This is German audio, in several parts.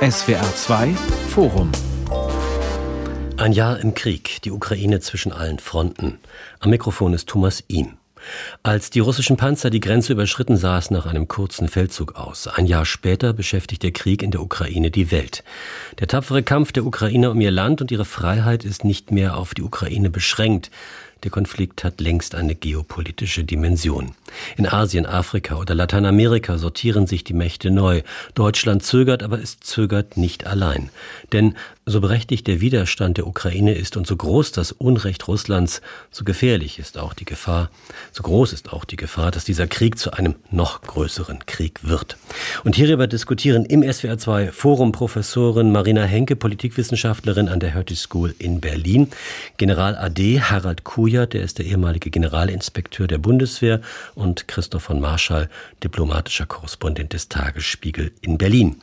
SWR 2 Forum ein Jahr im Krieg, die Ukraine zwischen allen Fronten. Am Mikrofon ist Thomas Ihm. Als die russischen Panzer die Grenze überschritten, sah es nach einem kurzen Feldzug aus. Ein Jahr später beschäftigt der Krieg in der Ukraine die Welt. Der tapfere Kampf der Ukrainer um ihr Land und ihre Freiheit ist nicht mehr auf die Ukraine beschränkt. Der Konflikt hat längst eine geopolitische Dimension. In Asien, Afrika oder Lateinamerika sortieren sich die Mächte neu. Deutschland zögert, aber es zögert nicht allein. Denn so berechtigt der Widerstand der Ukraine ist und so groß das Unrecht Russlands, so gefährlich ist auch die Gefahr, so groß ist auch die Gefahr, dass dieser Krieg zu einem noch größeren Krieg wird. Und hierüber diskutieren im SWR2 Forum Professorin Marina Henke, Politikwissenschaftlerin an der Hertie School in Berlin, General AD Harald Kujat, der ist der ehemalige Generalinspekteur der Bundeswehr und Christoph von Marschall, diplomatischer Korrespondent des Tagesspiegel in Berlin.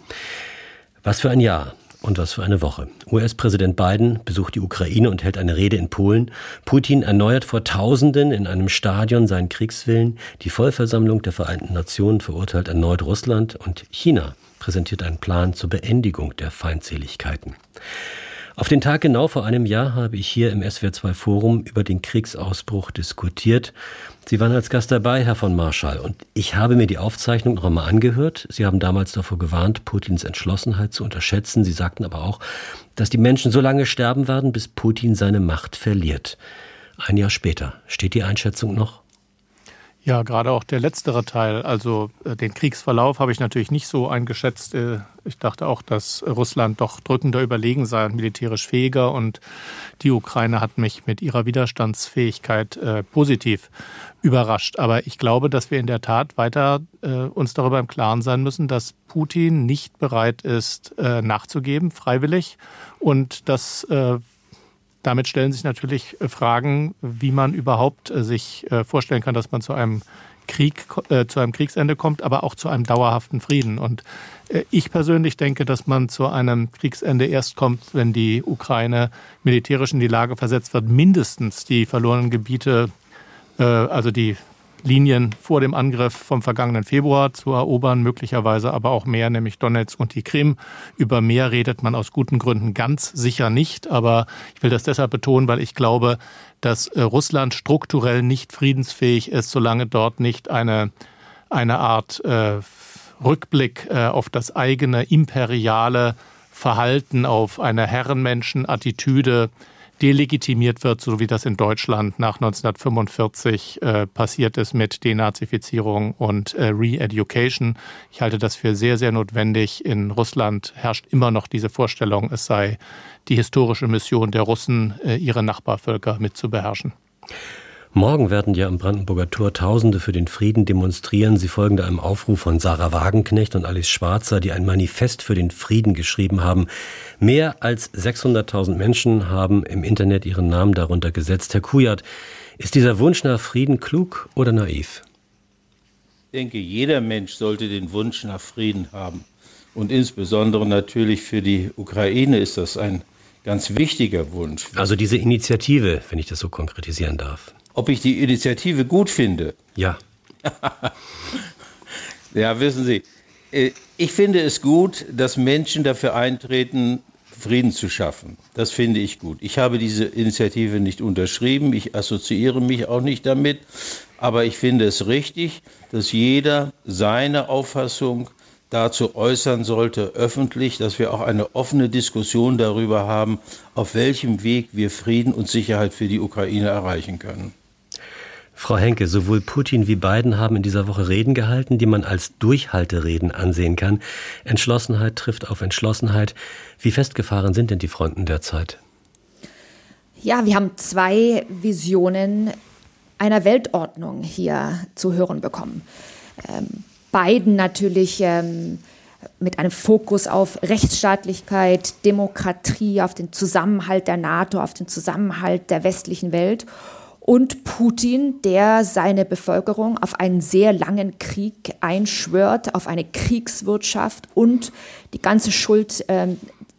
Was für ein Jahr. Und was für eine Woche. US-Präsident Biden besucht die Ukraine und hält eine Rede in Polen. Putin erneuert vor Tausenden in einem Stadion seinen Kriegswillen. Die Vollversammlung der Vereinten Nationen verurteilt erneut Russland und China präsentiert einen Plan zur Beendigung der Feindseligkeiten. Auf den Tag genau vor einem Jahr habe ich hier im SWR2 Forum über den Kriegsausbruch diskutiert. Sie waren als Gast dabei, Herr von Marschall, und ich habe mir die Aufzeichnung noch einmal angehört. Sie haben damals davor gewarnt, Putins Entschlossenheit zu unterschätzen. Sie sagten aber auch, dass die Menschen so lange sterben werden, bis Putin seine Macht verliert. Ein Jahr später. Steht die Einschätzung noch? Ja, gerade auch der letztere Teil, also äh, den Kriegsverlauf habe ich natürlich nicht so eingeschätzt. Äh, ich dachte auch, dass Russland doch drückender überlegen sei und militärisch fähiger und die Ukraine hat mich mit ihrer Widerstandsfähigkeit äh, positiv überrascht. Aber ich glaube, dass wir in der Tat weiter äh, uns darüber im Klaren sein müssen, dass Putin nicht bereit ist, äh, nachzugeben, freiwillig und dass äh, damit stellen sich natürlich äh, Fragen, wie man überhaupt äh, sich äh, vorstellen kann, dass man zu einem Krieg, zu einem Kriegsende kommt, aber auch zu einem dauerhaften Frieden. Und ich persönlich denke, dass man zu einem Kriegsende erst kommt, wenn die Ukraine militärisch in die Lage versetzt wird, mindestens die verlorenen Gebiete, also die Linien vor dem Angriff vom vergangenen Februar zu erobern, möglicherweise aber auch mehr, nämlich Donetsk und die Krim. Über mehr redet man aus guten Gründen ganz sicher nicht, aber ich will das deshalb betonen, weil ich glaube, dass äh, Russland strukturell nicht friedensfähig ist, solange dort nicht eine, eine Art äh, Rückblick äh, auf das eigene imperiale Verhalten, auf eine Herrenmenschenattitüde delegitimiert wird, so wie das in Deutschland nach 1945 äh, passiert ist mit Denazifizierung und äh, Re-Education. Ich halte das für sehr, sehr notwendig. In Russland herrscht immer noch diese Vorstellung, es sei die historische Mission der Russen, äh, ihre Nachbarvölker mit zu beherrschen. Morgen werden ja am Brandenburger Tor Tausende für den Frieden demonstrieren. Sie folgen da einem Aufruf von Sarah Wagenknecht und Alice Schwarzer, die ein Manifest für den Frieden geschrieben haben. Mehr als 600.000 Menschen haben im Internet ihren Namen darunter gesetzt. Herr Kujat, ist dieser Wunsch nach Frieden klug oder naiv? Ich denke, jeder Mensch sollte den Wunsch nach Frieden haben. Und insbesondere natürlich für die Ukraine ist das ein ganz wichtiger Wunsch. Also diese Initiative, wenn ich das so konkretisieren darf ob ich die Initiative gut finde. Ja. ja, wissen Sie, äh, ich finde es gut, dass Menschen dafür eintreten, Frieden zu schaffen. Das finde ich gut. Ich habe diese Initiative nicht unterschrieben, ich assoziiere mich auch nicht damit, aber ich finde es richtig, dass jeder seine Auffassung dazu äußern sollte, öffentlich, dass wir auch eine offene Diskussion darüber haben, auf welchem Weg wir Frieden und Sicherheit für die Ukraine erreichen können. Frau Henke, sowohl Putin wie Biden haben in dieser Woche Reden gehalten, die man als Durchhaltereden ansehen kann. Entschlossenheit trifft auf Entschlossenheit. Wie festgefahren sind denn die Fronten derzeit? Ja, wir haben zwei Visionen einer Weltordnung hier zu hören bekommen. Ähm, Biden natürlich ähm, mit einem Fokus auf Rechtsstaatlichkeit, Demokratie, auf den Zusammenhalt der NATO, auf den Zusammenhalt der westlichen Welt und Putin, der seine Bevölkerung auf einen sehr langen Krieg einschwört, auf eine Kriegswirtschaft und die ganze Schuld äh,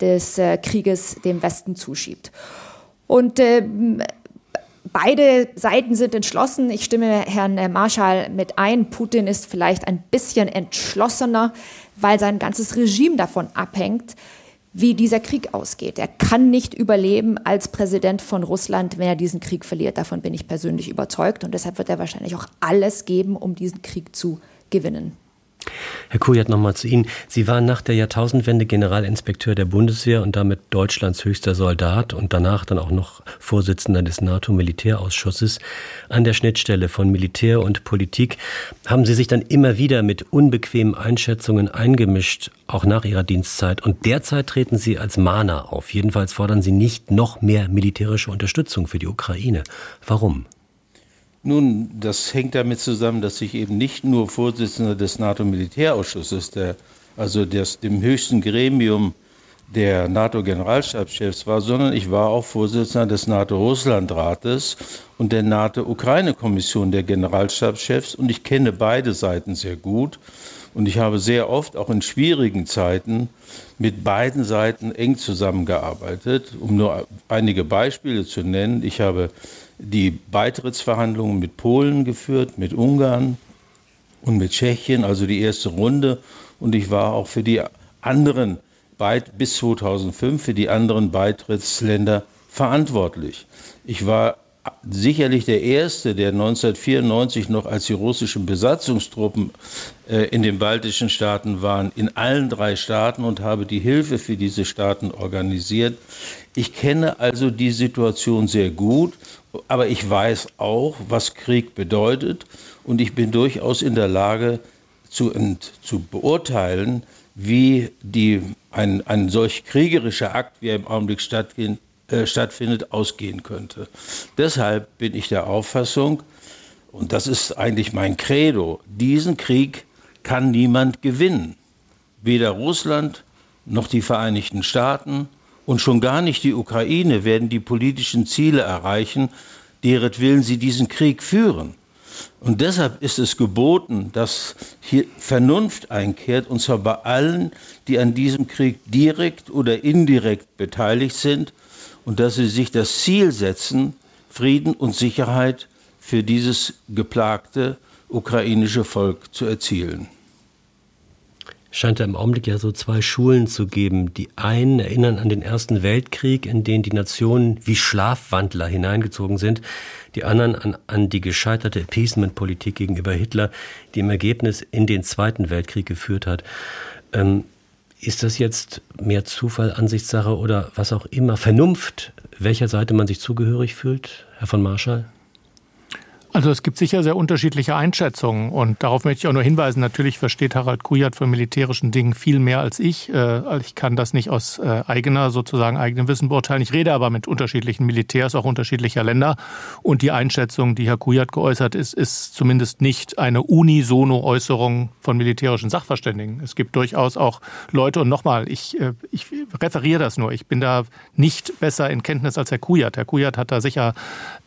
des äh, Krieges dem Westen zuschiebt. Und äh, beide Seiten sind entschlossen. Ich stimme Herrn Marschall mit ein. Putin ist vielleicht ein bisschen entschlossener, weil sein ganzes Regime davon abhängt, wie dieser Krieg ausgeht. Er kann nicht überleben als Präsident von Russland, wenn er diesen Krieg verliert. Davon bin ich persönlich überzeugt. Und deshalb wird er wahrscheinlich auch alles geben, um diesen Krieg zu gewinnen. Herr Kujat, nochmal zu Ihnen. Sie waren nach der Jahrtausendwende Generalinspekteur der Bundeswehr und damit Deutschlands höchster Soldat und danach dann auch noch Vorsitzender des NATO-Militärausschusses. An der Schnittstelle von Militär und Politik haben Sie sich dann immer wieder mit unbequemen Einschätzungen eingemischt, auch nach Ihrer Dienstzeit. Und derzeit treten Sie als Mahner auf. Jedenfalls fordern Sie nicht noch mehr militärische Unterstützung für die Ukraine. Warum? Nun, das hängt damit zusammen, dass ich eben nicht nur Vorsitzender des NATO-Militärausschusses, also des, dem höchsten Gremium der NATO-Generalstabschefs war, sondern ich war auch Vorsitzender des NATO-Russland-Rates und der NATO-Ukraine-Kommission der Generalstabschefs und ich kenne beide Seiten sehr gut und ich habe sehr oft auch in schwierigen Zeiten mit beiden Seiten eng zusammengearbeitet. Um nur einige Beispiele zu nennen, ich habe die Beitrittsverhandlungen mit Polen geführt, mit Ungarn und mit Tschechien, also die erste Runde. Und ich war auch für die anderen bis 2005 für die anderen Beitrittsländer verantwortlich. Ich war sicherlich der Erste, der 1994 noch als die russischen Besatzungstruppen äh, in den baltischen Staaten waren, in allen drei Staaten und habe die Hilfe für diese Staaten organisiert. Ich kenne also die Situation sehr gut aber ich weiß auch, was Krieg bedeutet und ich bin durchaus in der Lage zu, zu beurteilen, wie die, ein, ein solch kriegerischer Akt, wie er im Augenblick stattfindet, äh, stattfindet, ausgehen könnte. Deshalb bin ich der Auffassung, und das ist eigentlich mein Credo, diesen Krieg kann niemand gewinnen. Weder Russland noch die Vereinigten Staaten und schon gar nicht die Ukraine werden die politischen Ziele erreichen, deretwillen sie diesen Krieg führen. Und deshalb ist es geboten, dass hier Vernunft einkehrt, und zwar bei allen, die an diesem Krieg direkt oder indirekt beteiligt sind, und dass sie sich das Ziel setzen, Frieden und Sicherheit für dieses geplagte ukrainische Volk zu erzielen scheint im Augenblick ja so zwei Schulen zu geben. Die einen erinnern an den Ersten Weltkrieg, in den die Nationen wie Schlafwandler hineingezogen sind. Die anderen an, an die gescheiterte Appeasement-Politik gegenüber Hitler, die im Ergebnis in den Zweiten Weltkrieg geführt hat. Ähm, ist das jetzt mehr Zufall, Ansichtssache oder was auch immer? Vernunft, welcher Seite man sich zugehörig fühlt, Herr von Marschall? Also es gibt sicher sehr unterschiedliche Einschätzungen und darauf möchte ich auch nur hinweisen. Natürlich versteht Harald Kujat von militärischen Dingen viel mehr als ich. Äh, ich kann das nicht aus äh, eigener, sozusagen eigenem Wissen beurteilen. Ich rede aber mit unterschiedlichen Militärs auch unterschiedlicher Länder und die Einschätzung, die Herr Kujat geäußert ist, ist zumindest nicht eine unisono Äußerung von militärischen Sachverständigen. Es gibt durchaus auch Leute und nochmal, ich, äh, ich referiere das nur. Ich bin da nicht besser in Kenntnis als Herr Kujat. Herr Kujat hat da sicher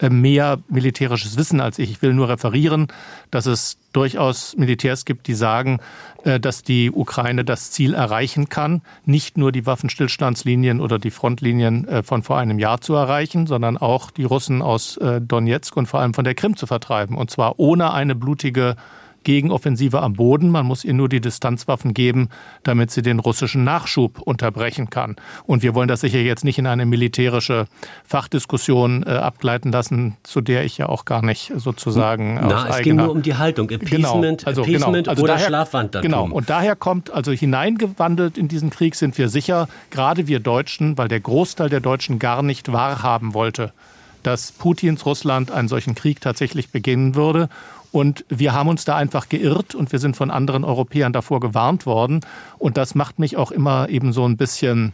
mehr militärisches Wissen als ich. Will nur referieren, dass es durchaus Militärs gibt, die sagen, äh, dass die Ukraine das Ziel erreichen kann, nicht nur die Waffenstillstandslinien oder die Frontlinien äh, von vor einem Jahr zu erreichen, sondern auch die Russen aus äh, Donetsk und vor allem von der Krim zu vertreiben. Und zwar ohne eine blutige Gegenoffensive am Boden. Man muss ihr nur die Distanzwaffen geben, damit sie den russischen Nachschub unterbrechen kann. Und wir wollen das sicher jetzt nicht in eine militärische Fachdiskussion äh, abgleiten lassen, zu der ich ja auch gar nicht sozusagen. Na, es ging nur um die Haltung. Genau, Appeasement, genau, also, Appeasement genau, also oder daher, Schlafwandertum. Genau. Und daher kommt, also hineingewandelt in diesen Krieg sind wir sicher, gerade wir Deutschen, weil der Großteil der Deutschen gar nicht wahrhaben wollte, dass Putins Russland einen solchen Krieg tatsächlich beginnen würde. Und wir haben uns da einfach geirrt und wir sind von anderen Europäern davor gewarnt worden. Und das macht mich auch immer eben so ein bisschen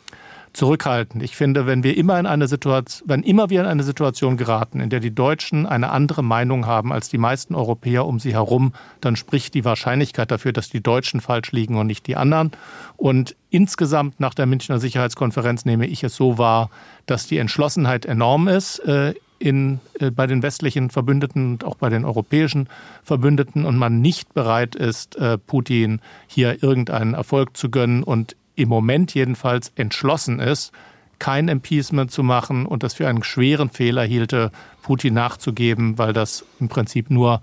zurückhaltend. Ich finde, wenn wir immer in eine Situation, wenn immer wir in eine Situation geraten, in der die Deutschen eine andere Meinung haben als die meisten Europäer um sie herum, dann spricht die Wahrscheinlichkeit dafür, dass die Deutschen falsch liegen und nicht die anderen. Und insgesamt nach der Münchner Sicherheitskonferenz nehme ich es so wahr, dass die Entschlossenheit enorm ist, äh, in, äh, bei den westlichen Verbündeten und auch bei den europäischen Verbündeten und man nicht bereit ist, äh, Putin hier irgendeinen Erfolg zu gönnen und im Moment jedenfalls entschlossen ist, kein Impeachment zu machen und das für einen schweren Fehler hielte, Putin nachzugeben, weil das im Prinzip nur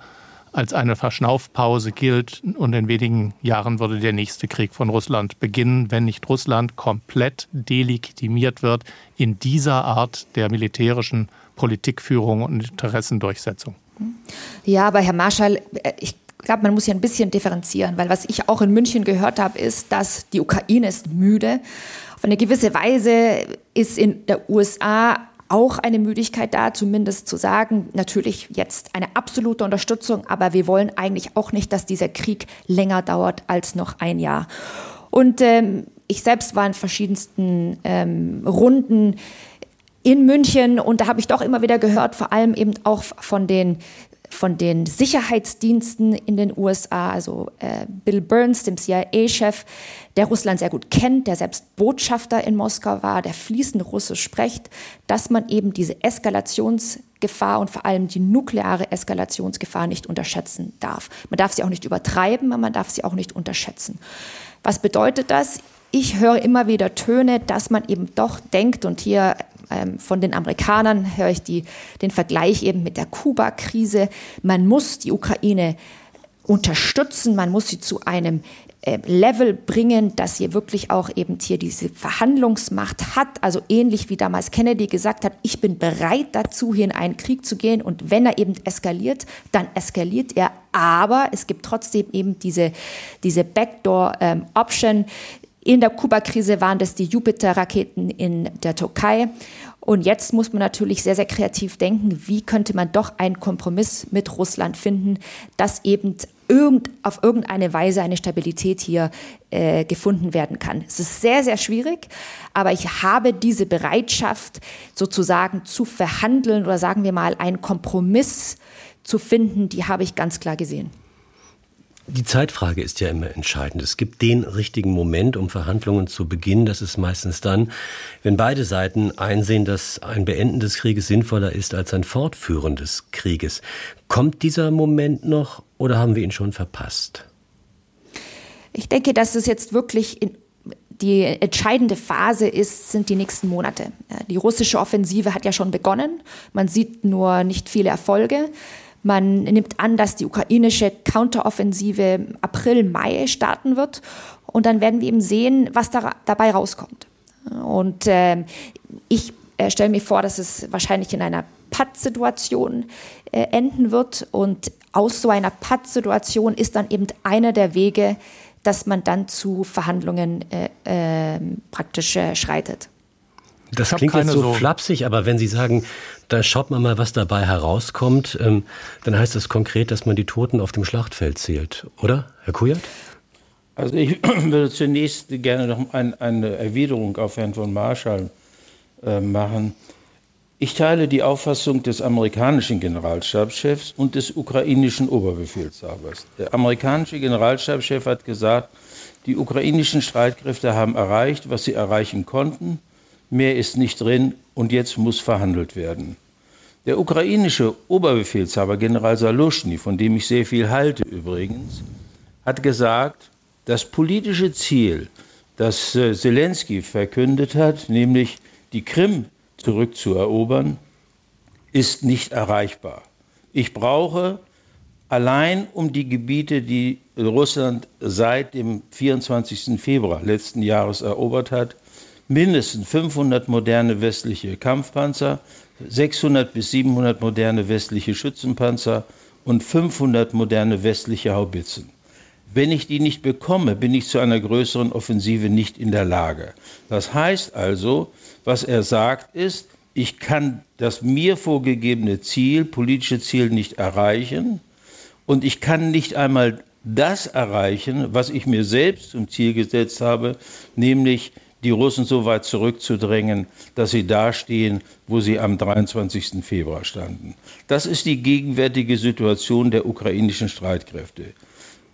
als eine Verschnaufpause gilt und in wenigen Jahren würde der nächste Krieg von Russland beginnen, wenn nicht Russland komplett delegitimiert wird in dieser Art der militärischen Politikführung und Interessendurchsetzung. Ja, aber Herr Marschall, ich glaube, man muss hier ein bisschen differenzieren, weil was ich auch in München gehört habe, ist, dass die Ukraine ist müde. Auf eine gewisse Weise ist in der USA auch eine Müdigkeit da, zumindest zu sagen, natürlich jetzt eine absolute Unterstützung, aber wir wollen eigentlich auch nicht, dass dieser Krieg länger dauert als noch ein Jahr. Und ähm, ich selbst war in verschiedensten ähm, Runden in München und da habe ich doch immer wieder gehört, vor allem eben auch von den von den Sicherheitsdiensten in den USA, also äh, Bill Burns, dem CIA-Chef, der Russland sehr gut kennt, der selbst Botschafter in Moskau war, der fließend Russisch spricht, dass man eben diese Eskalationsgefahr und vor allem die nukleare Eskalationsgefahr nicht unterschätzen darf. Man darf sie auch nicht übertreiben, aber man darf sie auch nicht unterschätzen. Was bedeutet das? Ich höre immer wieder Töne, dass man eben doch denkt, und hier ähm, von den Amerikanern höre ich die, den Vergleich eben mit der Kuba-Krise. Man muss die Ukraine unterstützen, man muss sie zu einem äh, Level bringen, dass sie wirklich auch eben hier diese Verhandlungsmacht hat. Also ähnlich wie damals Kennedy gesagt hat, ich bin bereit dazu, hier in einen Krieg zu gehen. Und wenn er eben eskaliert, dann eskaliert er. Aber es gibt trotzdem eben diese, diese Backdoor-Option. Ähm, in der Kuba-Krise waren das die Jupiter-Raketen in der Türkei. Und jetzt muss man natürlich sehr, sehr kreativ denken, wie könnte man doch einen Kompromiss mit Russland finden, dass eben irgend, auf irgendeine Weise eine Stabilität hier äh, gefunden werden kann. Es ist sehr, sehr schwierig, aber ich habe diese Bereitschaft sozusagen zu verhandeln oder sagen wir mal einen Kompromiss zu finden, die habe ich ganz klar gesehen. Die Zeitfrage ist ja immer entscheidend. Es gibt den richtigen Moment, um Verhandlungen zu beginnen. Das ist meistens dann, wenn beide Seiten einsehen, dass ein Beenden des Krieges sinnvoller ist als ein Fortführen des Krieges. Kommt dieser Moment noch oder haben wir ihn schon verpasst? Ich denke, dass es jetzt wirklich die entscheidende Phase ist, sind die nächsten Monate. Die russische Offensive hat ja schon begonnen. Man sieht nur nicht viele Erfolge. Man nimmt an, dass die ukrainische Counteroffensive April, Mai starten wird. Und dann werden wir eben sehen, was da, dabei rauskommt. Und äh, ich äh, stelle mir vor, dass es wahrscheinlich in einer Pattsituation äh, enden wird. Und aus so einer Pattsituation ist dann eben einer der Wege, dass man dann zu Verhandlungen äh, ähm, praktisch äh, schreitet. Das klingt jetzt so, so flapsig, aber wenn Sie sagen, da schaut man mal, was dabei herauskommt, ähm, dann heißt das konkret, dass man die Toten auf dem Schlachtfeld zählt, oder, Herr Kujat? Also ich würde zunächst gerne noch ein, eine Erwiderung auf Herrn von Marschall äh, machen. Ich teile die Auffassung des amerikanischen Generalstabschefs und des ukrainischen Oberbefehlshabers. Der amerikanische Generalstabschef hat gesagt, die ukrainischen Streitkräfte haben erreicht, was sie erreichen konnten mehr ist nicht drin und jetzt muss verhandelt werden. Der ukrainische Oberbefehlshaber General Saluschny, von dem ich sehr viel halte übrigens, hat gesagt, das politische Ziel, das äh, Zelensky verkündet hat, nämlich die Krim zurückzuerobern, ist nicht erreichbar. Ich brauche allein um die Gebiete, die Russland seit dem 24. Februar letzten Jahres erobert hat, mindestens 500 moderne westliche Kampfpanzer, 600 bis 700 moderne westliche Schützenpanzer und 500 moderne westliche Haubitzen. Wenn ich die nicht bekomme, bin ich zu einer größeren Offensive nicht in der Lage. Das heißt also, was er sagt, ist, ich kann das mir vorgegebene Ziel, politische Ziel nicht erreichen und ich kann nicht einmal das erreichen, was ich mir selbst zum Ziel gesetzt habe, nämlich die Russen so weit zurückzudrängen, dass sie dastehen, wo sie am 23. Februar standen. Das ist die gegenwärtige Situation der ukrainischen Streitkräfte.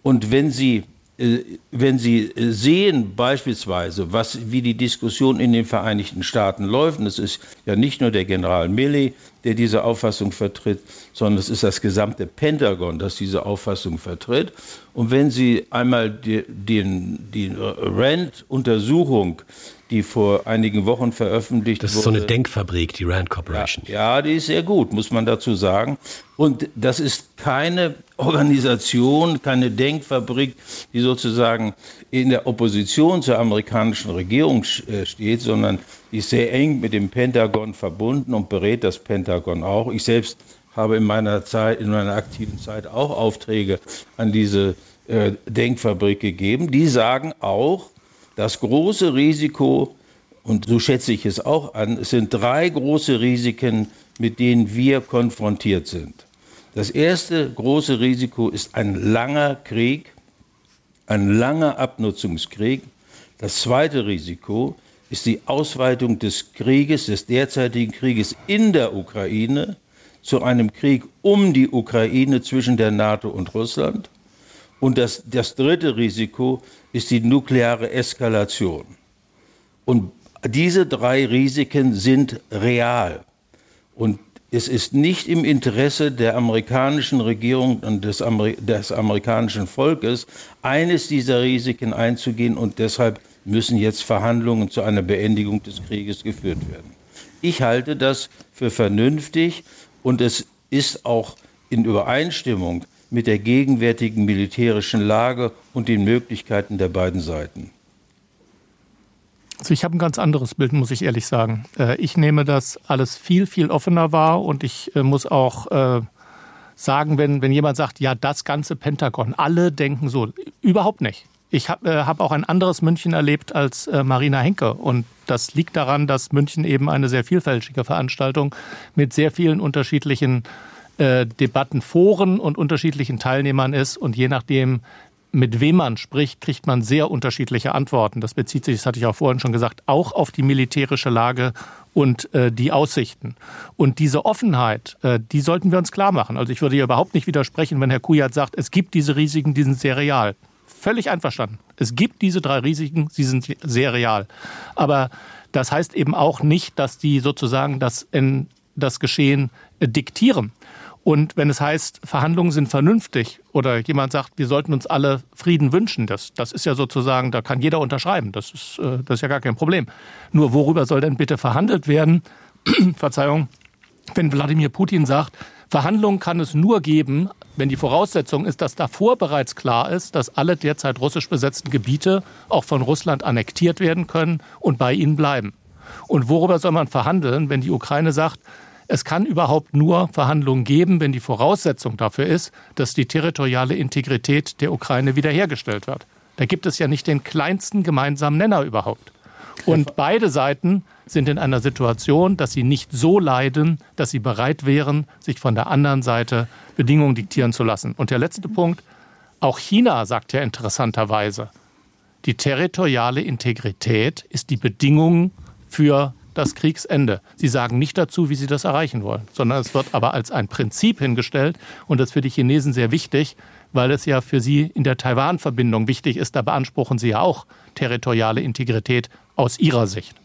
Und wenn Sie wenn Sie sehen beispielsweise, was, wie die Diskussion in den Vereinigten Staaten läuft, und es ist ja nicht nur der General Milley, der diese Auffassung vertritt, sondern es ist das gesamte Pentagon, das diese Auffassung vertritt. Und wenn Sie einmal die, den, die Rand-Untersuchung die vor einigen Wochen veröffentlicht wurde. Das ist wurde. so eine Denkfabrik, die Rand Corporation. Ja, ja, die ist sehr gut, muss man dazu sagen. Und das ist keine Organisation, keine Denkfabrik, die sozusagen in der Opposition zur amerikanischen Regierung äh, steht, sondern die ist sehr eng mit dem Pentagon verbunden und berät das Pentagon auch. Ich selbst habe in meiner Zeit, in meiner aktiven Zeit auch Aufträge an diese äh, Denkfabrik gegeben. Die sagen auch, das große Risiko, und so schätze ich es auch an, es sind drei große Risiken, mit denen wir konfrontiert sind. Das erste große Risiko ist ein langer Krieg, ein langer Abnutzungskrieg. Das zweite Risiko ist die Ausweitung des Krieges, des derzeitigen Krieges in der Ukraine zu einem Krieg um die Ukraine zwischen der NATO und Russland. Und das, das dritte Risiko ist die nukleare Eskalation. Und diese drei Risiken sind real. Und es ist nicht im Interesse der amerikanischen Regierung und des, Amer des, amerikanischen Volkes, eines dieser Risiken einzugehen und deshalb müssen jetzt Verhandlungen zu einer Beendigung des Krieges geführt werden. Ich halte das für vernünftig und es ist auch in Übereinstimmung mit der gegenwärtigen militärischen Lage und den Möglichkeiten der beiden Seiten. Also ich habe ein ganz anderes Bild, muss ich ehrlich sagen. Äh, ich nehme das alles viel, viel offener wahr und ich äh, muss auch äh, sagen, wenn, wenn jemand sagt, ja, das ganze Pentagon, alle denken so, überhaupt nicht. Ich habe hab auch ein anderes München erlebt als Marina Henke und das liegt daran, dass München eben eine sehr vielfältige Veranstaltung mit sehr vielen unterschiedlichen äh, Debattenforen und unterschiedlichen Teilnehmern ist und je nachdem, mit wem man spricht, kriegt man sehr unterschiedliche Antworten. Das bezieht sich, das hatte ich auch vorhin schon gesagt, auch auf die militärische Lage und äh, die Aussichten. Und diese Offenheit, äh, die sollten wir uns klar machen. Also ich würde hier überhaupt nicht widersprechen, wenn Herr Kujat sagt, es gibt diese Risiken, die sind sehr real. Völlig einverstanden. Es gibt diese drei Risiken, sie sind sehr real. Aber das heißt eben auch nicht, dass die sozusagen das, in, das Geschehen äh, diktieren. Und wenn es heißt, Verhandlungen sind vernünftig oder jemand sagt, wir sollten uns alle Frieden wünschen, das, das ist ja sozusagen, da kann jeder unterschreiben. Das ist, äh, das ist ja gar kein Problem. Nur worüber soll denn bitte verhandelt werden? Verzeihung, wenn Wladimir Putin sagt, Verhandlungen kann es nur geben, wenn die Voraussetzung ist, dass davor bereits klar ist, dass alle derzeit russisch besetzten Gebiete auch von Russland annektiert werden können und bei ihnen bleiben. Und worüber soll man verhandeln, wenn die Ukraine sagt, es kann überhaupt nur Verhandlungen geben, wenn die Voraussetzung dafür ist, dass die territoriale Integrität der Ukraine wiederhergestellt wird. Da gibt es ja nicht den kleinsten gemeinsamen Nenner überhaupt. Und beide Seiten sind in einer Situation, dass sie nicht so leiden, dass sie bereit wären, sich von der anderen Seite Bedingungen diktieren zu lassen. Und der letzte Punkt, auch China sagt ja interessanterweise, die territoriale Integrität ist die Bedingung für das Kriegsende. Sie sagen nicht dazu, wie sie das erreichen wollen, sondern es wird aber als ein Prinzip hingestellt und das ist für die Chinesen sehr wichtig, weil es ja für sie in der Taiwan-Verbindung wichtig ist. Da beanspruchen sie ja auch territoriale Integrität aus ihrer Sicht.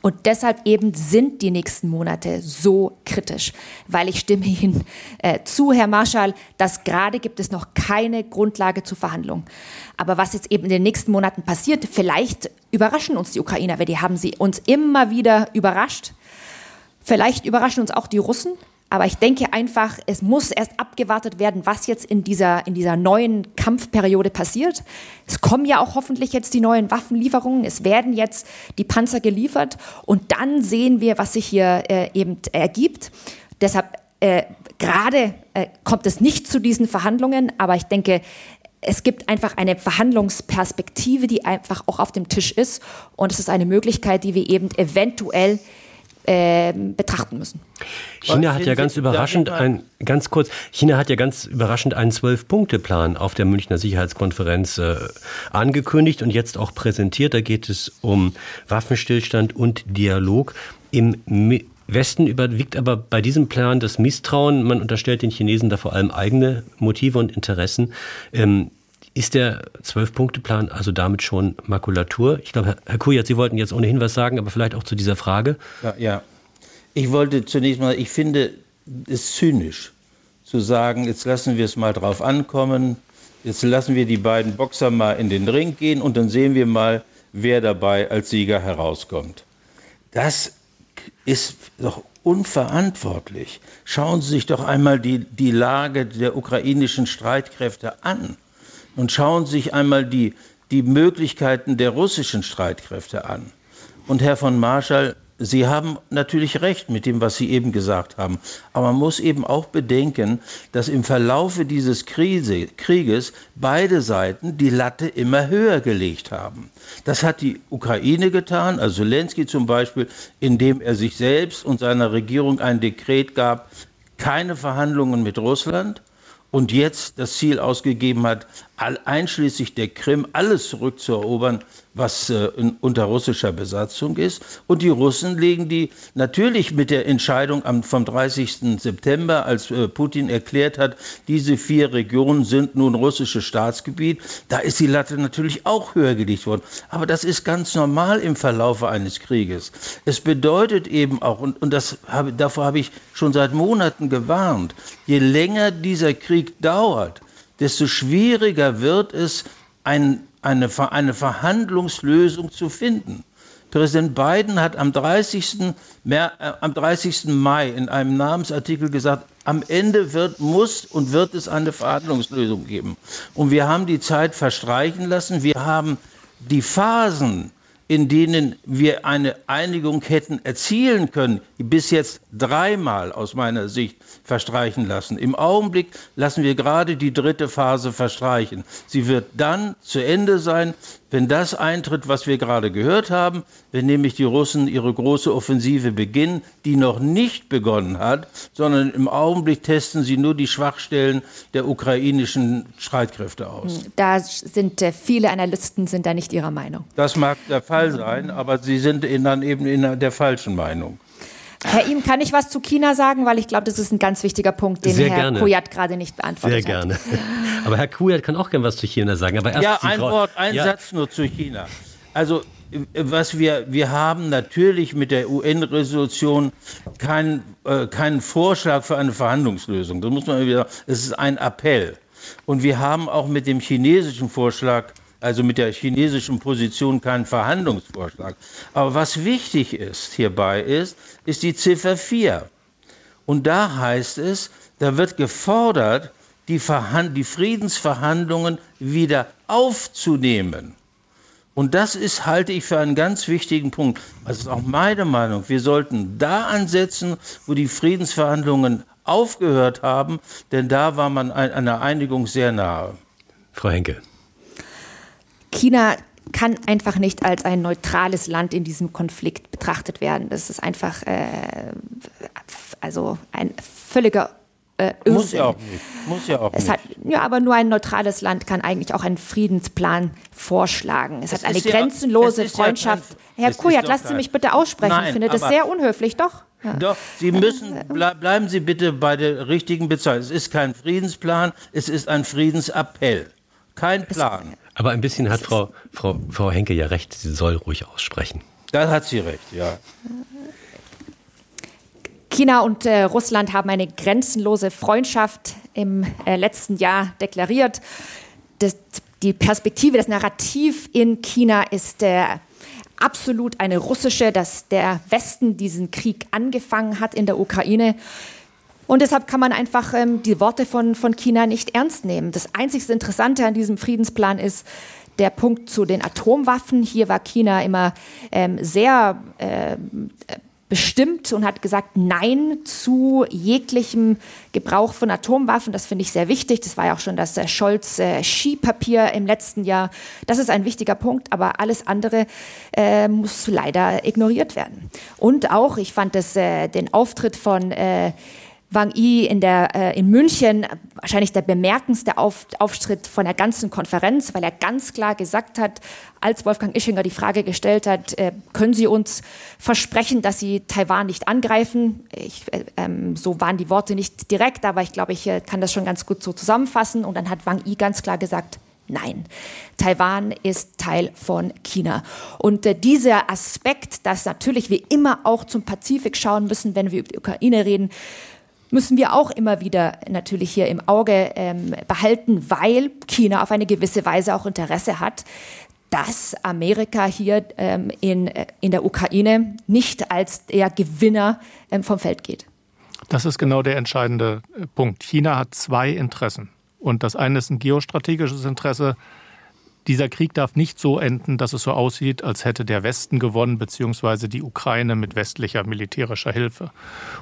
Und deshalb eben sind die nächsten Monate so kritisch, weil ich stimme Ihnen äh, zu, Herr Marschall, dass gerade gibt es noch keine Grundlage zur Verhandlung. Aber was jetzt eben in den nächsten Monaten passiert, vielleicht überraschen uns die Ukrainer, weil die haben sie uns immer wieder überrascht. Vielleicht überraschen uns auch die Russen, aber ich denke einfach, es muss erst abgewartet werden, was jetzt in dieser, in dieser neuen Kampfperiode passiert. Es kommen ja auch hoffentlich jetzt die neuen Waffenlieferungen. Es werden jetzt die Panzer geliefert. Und dann sehen wir, was sich hier äh, eben ergibt. Deshalb äh, gerade äh, kommt es nicht zu diesen Verhandlungen. Aber ich denke, es gibt einfach eine Verhandlungsperspektive, die einfach auch auf dem Tisch ist. Und es ist eine Möglichkeit, die wir eben eventuell äh, betrachten müssen. China hat ja ganz überraschend ein, ganz kurz, China hat ja ganz überraschend einen Zwölf-Punkte-Plan auf der Münchner Sicherheitskonferenz äh, angekündigt und jetzt auch präsentiert. Da geht es um Waffenstillstand und Dialog. Im Westen überwiegt aber bei diesem Plan das Misstrauen. Man unterstellt den Chinesen da vor allem eigene Motive und Interessen. Ähm, ist der Zwölf-Punkte-Plan also damit schon Makulatur? Ich glaube, Herr Kujat, Sie wollten jetzt ohnehin was sagen, aber vielleicht auch zu dieser Frage. Ja, ja. ich wollte zunächst mal, ich finde es zynisch zu sagen, jetzt lassen wir es mal drauf ankommen, jetzt lassen wir die beiden Boxer mal in den Ring gehen und dann sehen wir mal, wer dabei als Sieger herauskommt. Das ist doch unverantwortlich. Schauen Sie sich doch einmal die, die Lage der ukrainischen Streitkräfte an und schauen sich einmal die, die Möglichkeiten der russischen Streitkräfte an. Und Herr von Marschall, Sie haben natürlich recht mit dem, was Sie eben gesagt haben. Aber man muss eben auch bedenken, dass im Verlaufe dieses Krise, Krieges beide Seiten die Latte immer höher gelegt haben. Das hat die Ukraine getan, also Zelensky zum Beispiel, indem er sich selbst und seiner Regierung ein Dekret gab, keine Verhandlungen mit Russland und jetzt das Ziel ausgegeben hat, einschließlich der Krim alles zurückzuerobern, was äh, unter russischer Besatzung ist. Und die Russen legen die natürlich mit der Entscheidung am, vom 30. September, als äh, Putin erklärt hat, diese vier Regionen sind nun russisches Staatsgebiet, da ist die Latte natürlich auch höher gelegt worden. Aber das ist ganz normal im Verlaufe eines Krieges. Es bedeutet eben auch, und, und das habe, davor habe ich schon seit Monaten gewarnt, je länger dieser Krieg dauert, desto schwieriger wird es, ein, eine, eine Verhandlungslösung zu finden. Präsident Biden hat am 30. Mehr, äh, am 30. Mai in einem Namensartikel gesagt, am Ende wird, muss und wird es eine Verhandlungslösung geben. Und wir haben die Zeit verstreichen lassen. Wir haben die Phasen in denen wir eine Einigung hätten erzielen können, bis jetzt dreimal aus meiner Sicht verstreichen lassen. Im Augenblick lassen wir gerade die dritte Phase verstreichen. Sie wird dann zu Ende sein, wenn das eintritt, was wir gerade gehört haben, wenn nämlich die Russen ihre große Offensive beginnen, die noch nicht begonnen hat, sondern im Augenblick testen sie nur die Schwachstellen der ukrainischen Streitkräfte aus. Da sind äh, viele Analysten sind da nicht ihrer Meinung. Das mag der Fall sein, aber sie sind dann eben in der falschen Meinung. Herr Ihm, kann ich was zu China sagen? Weil ich glaube, das ist ein ganz wichtiger Punkt, den Sehr Herr gerne. Kujat gerade nicht beantwortet Sehr hat. gerne. Aber Herr Kujat kann auch gerne was zu China sagen. Aber erst Ja, ein Frau- Wort, ein ja. Satz nur zu China. Also was wir, wir haben natürlich mit der UN-Resolution keinen, äh, keinen Vorschlag für eine Verhandlungslösung. Das muss man wieder, es ist ein Appell. Und wir haben auch mit dem chinesischen Vorschlag, also mit der chinesischen Position keinen Verhandlungsvorschlag. Aber was wichtig ist hierbei ist, ist die Ziffer 4. Und da heißt es, da wird gefordert, die, Verhand die Friedensverhandlungen wieder aufzunehmen. Und das ist, halte ich für einen ganz wichtigen Punkt. Das ist auch meine Meinung. Wir sollten da ansetzen, wo die Friedensverhandlungen aufgehört haben, denn da war man ein- einer Einigung sehr nahe. Frau Henke. China kann einfach nicht als ein neutrales Land in diesem Konflikt betrachtet werden. Das ist einfach äh, also ein völliger äh, Irrsinn. Muss ja auch nicht. Muss ja auch Es nicht. hat, ja, aber nur ein neutrales Land kann eigentlich auch einen Friedensplan vorschlagen. Es, Es hat eine ja- grenzenlose es ja Freundschaft. kein- Herr es Kujat, lassen Sie mich bitte aussprechen. Nein, ich finde das sehr unhöflich, doch. Ja. Doch, Sie müssen, ble bleiben Sie bitte bei der richtigen Bezeichnung. Es ist kein Friedensplan, es ist ein Friedensappell. Kein Plan. Aber ein bisschen hat Frau, Frau, Frau Henke ja recht. Sie soll ruhig aussprechen. Da hat sie recht, ja. China und äh, Russland haben eine grenzenlose Freundschaft im äh, letzten Jahr deklariert. Das, die Perspektive, das Narrativ in China ist äh, absolut eine russische, dass der Westen diesen Krieg angefangen hat in der Ukraine. Und deshalb kann man einfach ähm, die Worte von, von China nicht ernst nehmen. Das einzigste Interessante an diesem Friedensplan ist der Punkt zu den Atomwaffen. Hier war China immer ähm, sehr ähm, bestimmt und hat gesagt Nein zu jeglichem Gebrauch von Atomwaffen. Das finde ich sehr wichtig. Das war ja auch schon das äh, Scholz-Skipapier im letzten Jahr. Das ist ein wichtiger Punkt, aber alles andere äh, muss leider ignoriert werden. Und auch, ich fand das, äh, den Auftritt von äh, Wang Yi in, der, äh, in München wahrscheinlich der bemerkendste Auf, Auftritt von der ganzen Konferenz, weil er ganz klar gesagt hat, als Wolfgang Ischinger die Frage gestellt hat, äh, können Sie uns versprechen, dass Sie Taiwan nicht angreifen? Ich, äh, ähm, so waren die Worte nicht direkt, aber ich glaube, ich äh, kann das schon ganz gut so zusammenfassen. Und dann hat Wang Yi ganz klar gesagt, Nein, Taiwan ist Teil von China. Und äh, dieser Aspekt, dass natürlich wir immer auch zum Pazifik schauen müssen, wenn wir über die Ukraine reden, müssen wir auch immer wieder natürlich hier im Auge ähm, behalten, weil China auf eine gewisse Weise auch Interesse hat, dass Amerika hier ähm, in, äh, in der Ukraine nicht als der Gewinner ähm, vom Feld geht. Das ist genau der entscheidende äh, Punkt. China hat zwei Interessen. Und das eine ist ein geostrategisches Interesse, dieser Krieg darf nicht so enden, dass es so aussieht, als hätte der Westen gewonnen, beziehungsweise die Ukraine mit westlicher militärischer Hilfe.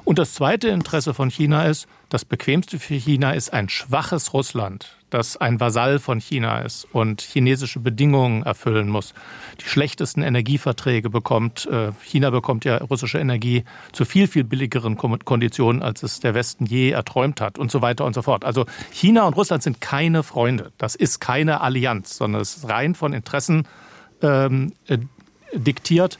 Und das zweite Interesse von China ist, das bequemste für China ist ein schwaches Russland, das ein Vasall von China ist und chinesische Bedingungen erfüllen muss, die schlechtesten Energieverträge bekommt. Äh, China bekommt ja russische Energie zu viel, viel billigeren Konditionen, als es der Westen je erträumt hat und so weiter und so fort. Also China und Russland sind keine Freunde. Das ist keine Allianz, sondern es ist rein von Interessen ähm, äh, diktiert.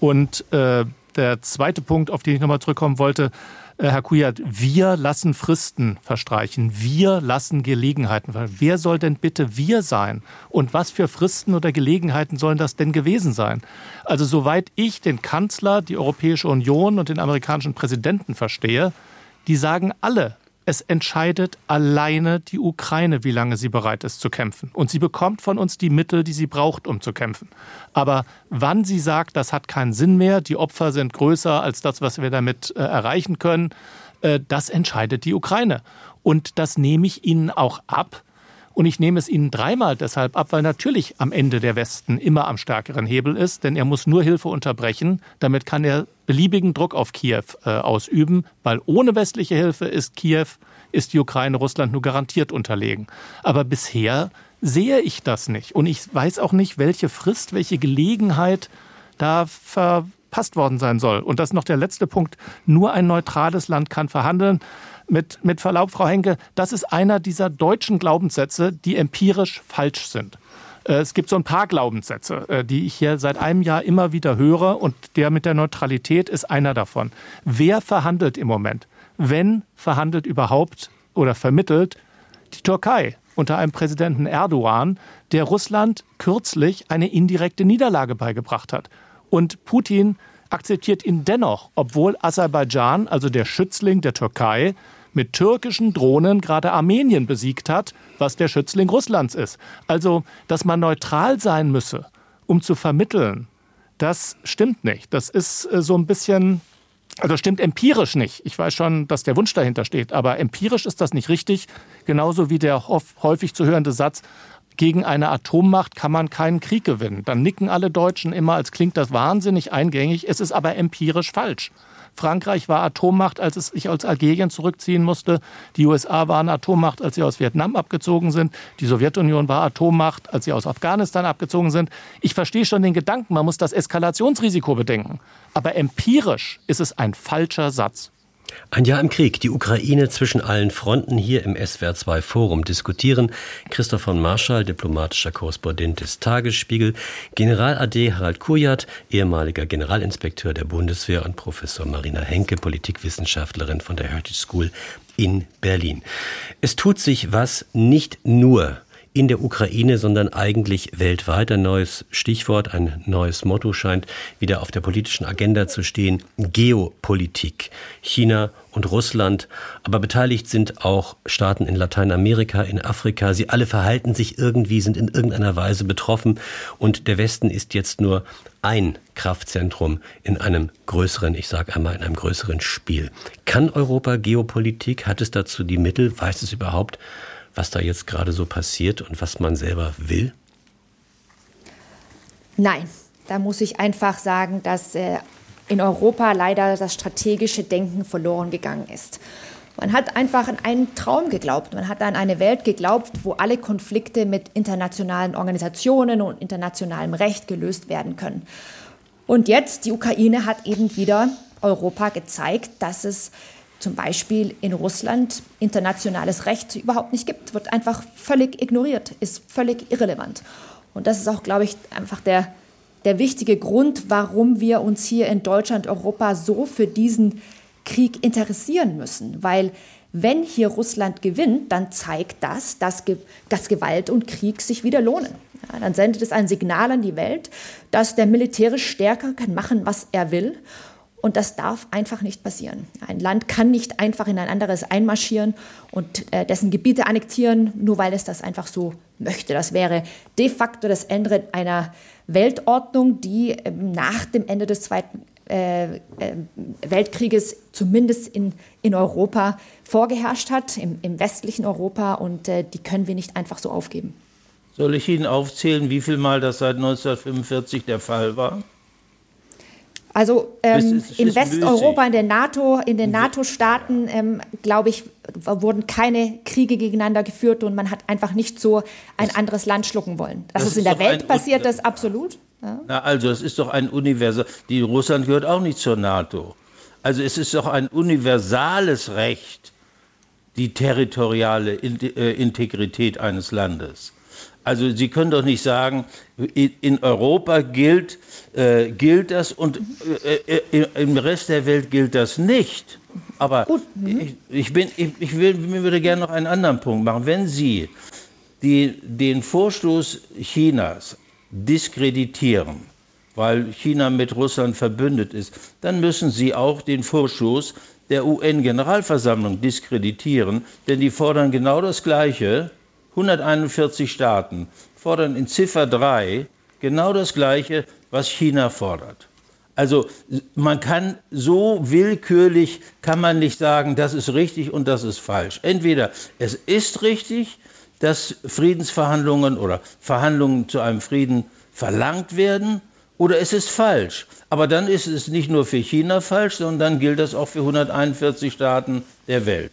Und äh, der zweite Punkt, auf den ich nochmal zurückkommen wollte, Herr Kujat, wir lassen Fristen verstreichen, wir lassen Gelegenheiten verstreichen. Wer soll denn bitte wir sein? Und was für Fristen oder Gelegenheiten sollen das denn gewesen sein? Also soweit ich den Kanzler, die Europäische Union und den amerikanischen Präsidenten verstehe, die sagen alle, es entscheidet alleine die Ukraine, wie lange sie bereit ist zu kämpfen. Und sie bekommt von uns die Mittel, die sie braucht, um zu kämpfen. Aber wann sie sagt, das hat keinen Sinn mehr, die Opfer sind größer als das, was wir damit äh, erreichen können, äh, das entscheidet die Ukraine. Und das nehme ich ihnen auch ab. Und ich nehme es ihnen dreimal deshalb ab, weil natürlich am Ende der Westen immer am stärkeren Hebel ist, denn er muss nur Hilfe unterbrechen. Damit kann er beliebigen Druck auf Kiew äh, ausüben, weil ohne westliche Hilfe ist Kiew, ist die Ukraine Russland nur garantiert unterlegen. Aber bisher sehe ich das nicht. Und ich weiß auch nicht, welche Frist, welche Gelegenheit da verpasst worden sein soll. Und das ist noch der letzte Punkt. Nur ein neutrales Land kann verhandeln. Mit, mit Verlaub, Frau Henke, das ist einer dieser deutschen Glaubenssätze, die empirisch falsch sind. Äh, es gibt so ein paar Glaubenssätze, äh, die ich hier seit einem Jahr immer wieder höre und der mit der Neutralität ist einer davon. Wer verhandelt im Moment? Wenn verhandelt überhaupt oder vermittelt die Türkei unter einem Präsidenten Erdogan, der Russland kürzlich eine indirekte Niederlage beigebracht hat. Und Putin akzeptiert ihn dennoch, obwohl Aserbaidschan, also der Schützling der Türkei, mit türkischen Drohnen gerade Armenien besiegt hat, was der Schützling Russlands ist. Also, dass man neutral sein müsse, um zu vermitteln, das stimmt nicht. Das ist äh, so ein bisschen, also stimmt empirisch nicht. Ich weiß schon, dass der Wunsch dahinter steht, aber empirisch ist das nicht richtig. Genauso wie der häufig zu hörende Satz, gegen eine Atommacht kann man keinen Krieg gewinnen. Dann nicken alle Deutschen immer, als klingt das wahnsinnig eingängig. Es ist aber empirisch falsch. Frankreich war Atommacht, als es sich aus Algerien zurückziehen musste. Die USA waren Atommacht, als sie aus Vietnam abgezogen sind. Die Sowjetunion war Atommacht, als sie aus Afghanistan abgezogen sind. Ich verstehe schon den Gedanken, man muss das Eskalationsrisiko bedenken. Aber empirisch ist es ein falscher Satz. Ein Jahr im Krieg, die Ukraine zwischen allen Fronten hier im SWR2 Forum diskutieren. Christoph von Marschall, diplomatischer Korrespondent des Tagesspiegel, General AD Harald Kujat, ehemaliger Generalinspekteur der Bundeswehr und Professor Marina Henke, Politikwissenschaftlerin von der Heritage School in Berlin. Es tut sich was nicht nur in der Ukraine, sondern eigentlich weltweit. Ein neues Stichwort, ein neues Motto scheint wieder auf der politischen Agenda zu stehen. Geopolitik. China und Russland, aber beteiligt sind auch Staaten in Lateinamerika, in Afrika. Sie alle verhalten sich irgendwie, sind in irgendeiner Weise betroffen und der Westen ist jetzt nur ein Kraftzentrum in einem größeren, ich sage einmal, in einem größeren Spiel. Kann Europa Geopolitik? Hat es dazu die Mittel? Weiß es überhaupt? Was da jetzt gerade so passiert und was man selber will? Nein, da muss ich einfach sagen, dass äh, in Europa leider das strategische Denken verloren gegangen ist. Man hat einfach an einen Traum geglaubt. Man hat an eine Welt geglaubt, wo alle Konflikte mit internationalen Organisationen und internationalem Recht gelöst werden können. Und jetzt, die Ukraine hat eben wieder Europa gezeigt, dass es zum Beispiel in Russland internationales Recht überhaupt nicht gibt, wird einfach völlig ignoriert, ist völlig irrelevant. Und das ist auch, glaube ich, einfach der, der wichtige Grund, warum wir uns hier in Deutschland, Europa so für diesen Krieg interessieren müssen. Weil wenn hier Russland gewinnt, dann zeigt das, dass, dass Gewalt und Krieg sich wieder lohnen. Ja, dann sendet es ein Signal an die Welt, dass der militärisch stärker kann machen, was er will und das darf einfach nicht passieren. Ein Land kann nicht einfach in ein anderes einmarschieren und äh, dessen Gebiete annektieren, nur weil es das einfach so möchte. Das wäre de facto das Ende einer Weltordnung, die ähm, nach dem Ende des Zweiten äh, äh, Weltkrieges zumindest in, in Europa vorgeherrscht hat, im, im westlichen Europa, und die können wir nicht einfach so aufgeben. Soll ich Ihnen aufzählen, wie viel Mal das seit 1945 der Fall war? Also ähm, in Westeuropa, in der NATO, in den NATO-Staaten, ähm, glaube ich, wurden keine Kriege gegeneinander geführt und man hat einfach nicht so ein anderes Land schlucken wollen. Dass das es in der Welt passiert, das absolut. Ja. Na also, es ist doch ein Universal. Die Russland gehört auch nicht zur NATO. Also es ist doch ein universales Recht, die territoriale äh, Integrität eines Landes. Also Sie können doch nicht sagen, in Europa gilt, äh, gilt das und äh, äh, im Rest der Welt gilt das nicht. Aber mhm. ich, ich, bin, ich, ich will, würde gerne noch einen anderen Punkt machen. Wenn Sie die, den Vorstoß Chinas diskreditieren, weil China mit Russland verbündet ist, dann müssen Sie auch den Vorstoß der UN-Generalversammlung diskreditieren, denn die fordern genau das Gleiche 141 Staaten fordern in Ziffer 3 genau das Gleiche, was China fordert. Also man kann so willkürlich, kann man nicht sagen, das ist richtig und das ist falsch. Entweder es ist richtig, dass Friedensverhandlungen oder Verhandlungen zu einem Frieden verlangt werden, oder es ist falsch. Aber dann ist es nicht nur für China falsch, sondern dann gilt das auch für 141 Staaten der Welt.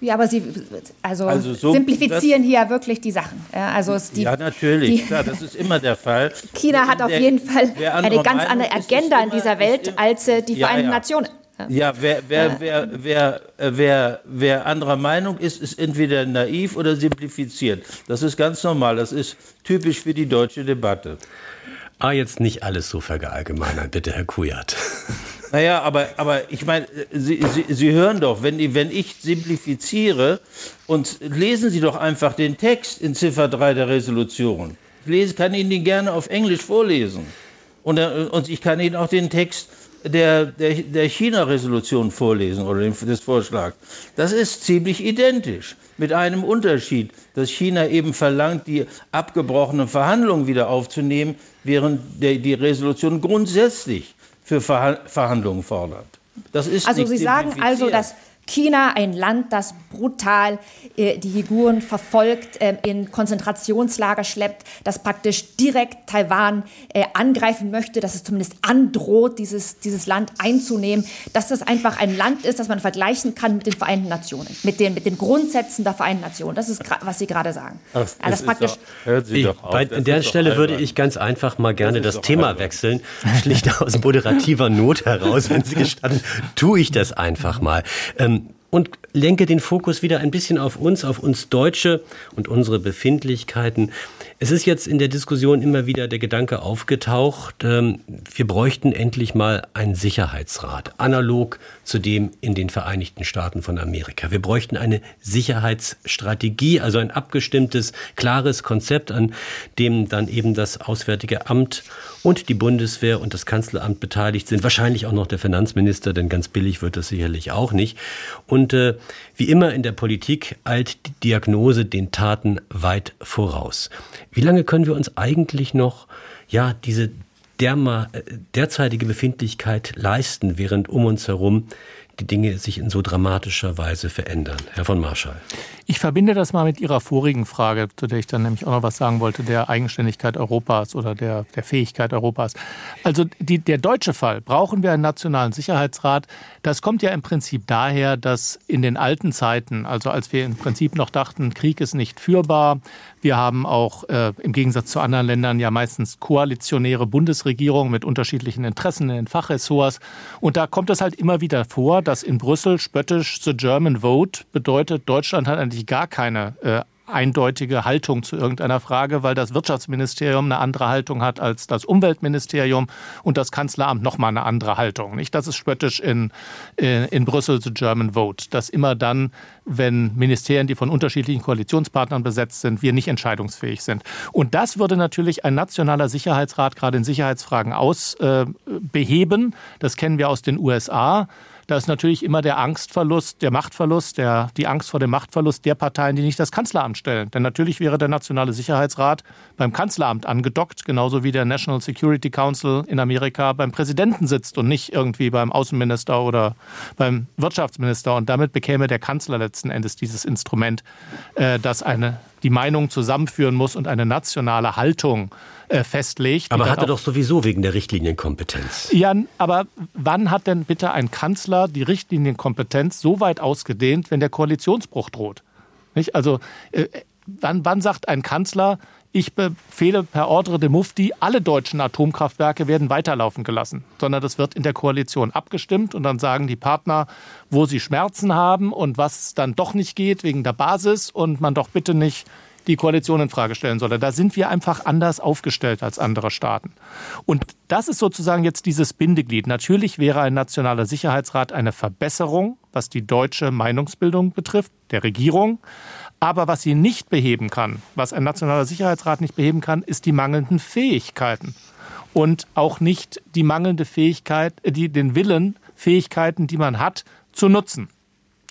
Ja, aber Sie also, also so, simplifizieren das, hier wirklich die Sachen. Ja, also die, ja natürlich, die, klar, das ist immer der Fall. China hat auf der, jeden Fall eine ganz Meinung andere Agenda immer, in dieser Welt immer, als äh, die ja, Vereinten ja. Nationen. Ja, wer, wer, wer, wer, wer, wer anderer Meinung ist, ist entweder naiv oder simplifiziert. Das ist ganz normal. Das ist typisch für die deutsche Debatte. Ah, jetzt nicht alles so verallgemeinern, bitte, Herr Kujat. Naja, aber, aber ich meine, Sie, Sie, Sie hören doch, wenn, wenn ich simplifiziere und lesen Sie doch einfach den Text in Ziffer 3 der Resolution. Ich lese, kann Ihnen den gerne auf Englisch vorlesen. Und, und ich kann Ihnen auch den Text der, der, der China-Resolution vorlesen oder des Vorschlags. Das ist ziemlich identisch, mit einem Unterschied, dass China eben verlangt, die abgebrochenen Verhandlungen wieder aufzunehmen, während der, die Resolution grundsätzlich für Verhandlungen fordert. Das ist also Sie sagen also, dass China, ein Land, das brutal äh, die Uiguren verfolgt, äh, in Konzentrationslager schleppt, das praktisch direkt Taiwan äh, angreifen möchte, dass es zumindest androht, dieses, dieses Land einzunehmen, dass das einfach ein Land ist, das man vergleichen kann mit den Vereinten Nationen, mit den, mit den Grundsätzen der Vereinten Nationen. Das ist, was Sie gerade sagen. Ach, ja, das praktisch doch, ich, bei der Stelle würde ich ganz einfach mal gerne das, das Thema albern. wechseln, schlicht aus moderativer Not heraus, wenn Sie gestatten, tue ich das einfach mal. Ähm, und lenke den Fokus wieder ein bisschen auf uns, auf uns Deutsche und unsere Befindlichkeiten. Es ist jetzt in der Diskussion immer wieder der Gedanke aufgetaucht, ähm, wir bräuchten endlich mal einen Sicherheitsrat, analog zu dem in den Vereinigten Staaten von Amerika. Wir bräuchten eine Sicherheitsstrategie, also ein abgestimmtes, klares Konzept, an dem dann eben das Auswärtige Amt und die Bundeswehr und das Kanzleramt beteiligt sind, wahrscheinlich auch noch der Finanzminister, denn ganz billig wird das sicherlich auch nicht. Und äh, wie immer in der Politik eilt die Diagnose den Taten weit voraus. Wie lange können wir uns eigentlich noch ja diese derma, äh, derzeitige Befindlichkeit leisten, während um uns herum die Dinge sich in so dramatischer Weise verändern. Herr von Marschall. Ich verbinde das mal mit Ihrer vorigen Frage, zu der ich dann nämlich auch noch was sagen wollte, der Eigenständigkeit Europas oder der, der Fähigkeit Europas. Also die, der deutsche Fall, brauchen wir einen nationalen Sicherheitsrat? Das kommt ja im Prinzip daher, dass in den alten Zeiten, also als wir im Prinzip noch dachten, Krieg ist nicht führbar, wir haben auch äh, im Gegensatz zu anderen Ländern ja meistens koalitionäre Bundesregierungen mit unterschiedlichen Interessen in den Fachressorts. Und da kommt es halt immer wieder vor, dass in Brüssel spöttisch The German Vote bedeutet, Deutschland hat eigentlich gar keine äh, eindeutige Haltung zu irgendeiner Frage, weil das Wirtschaftsministerium eine andere Haltung hat als das Umweltministerium und das Kanzleramt nochmal eine andere Haltung. Nicht? Das ist spöttisch in, in, in Brüssel the German Vote, dass immer dann, wenn Ministerien, die von unterschiedlichen Koalitionspartnern besetzt sind, wir nicht entscheidungsfähig sind. Und das würde natürlich ein nationaler Sicherheitsrat gerade in Sicherheitsfragen ausbeheben. Äh, das kennen wir aus den USA. Da ist natürlich immer der Angstverlust, der Machtverlust, der, die Angst vor dem Machtverlust der Parteien, die nicht das Kanzleramt stellen. Denn natürlich wäre der Nationale Sicherheitsrat beim Kanzleramt angedockt, genauso wie der National Security Council in Amerika beim Präsidenten sitzt und nicht irgendwie beim Außenminister oder beim Wirtschaftsminister. Und damit bekäme der Kanzler letzten Endes dieses Instrument, äh, das eine die Meinung zusammenführen muss und eine nationale Haltung äh, festlegt. Aber hat er doch sowieso wegen der Richtlinienkompetenz. Ja, aber wann hat denn bitte ein Kanzler die Richtlinienkompetenz so weit ausgedehnt, wenn der Koalitionsbruch droht? Nicht? Also äh, wann, wann sagt ein Kanzler, ich befehle per Ordre de Mufti, alle deutschen Atomkraftwerke werden weiterlaufen gelassen, sondern das wird in der Koalition abgestimmt und dann sagen die Partner, wo sie Schmerzen haben und was dann doch nicht geht wegen der Basis und man doch bitte nicht die Koalition in Frage stellen solle. Da sind wir einfach anders aufgestellt als andere Staaten. Und das ist sozusagen jetzt dieses Bindeglied. Natürlich wäre ein nationaler Sicherheitsrat eine Verbesserung, was die deutsche Meinungsbildung betrifft, der Regierung. Aber was sie nicht beheben kann, was ein nationaler Sicherheitsrat nicht beheben kann, ist die mangelnden Fähigkeiten. Und auch nicht die mangelnde Fähigkeit, äh, die, den Willen, Fähigkeiten, die man hat, zu nutzen.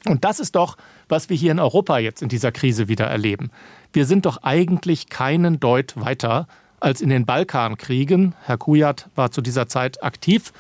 Und das ist doch, was wir hier in Europa jetzt in dieser Krise wieder erleben. Wir sind doch eigentlich keinen Deut weiter als in den Balkankriegen. Herr Kujat war zu dieser Zeit aktiv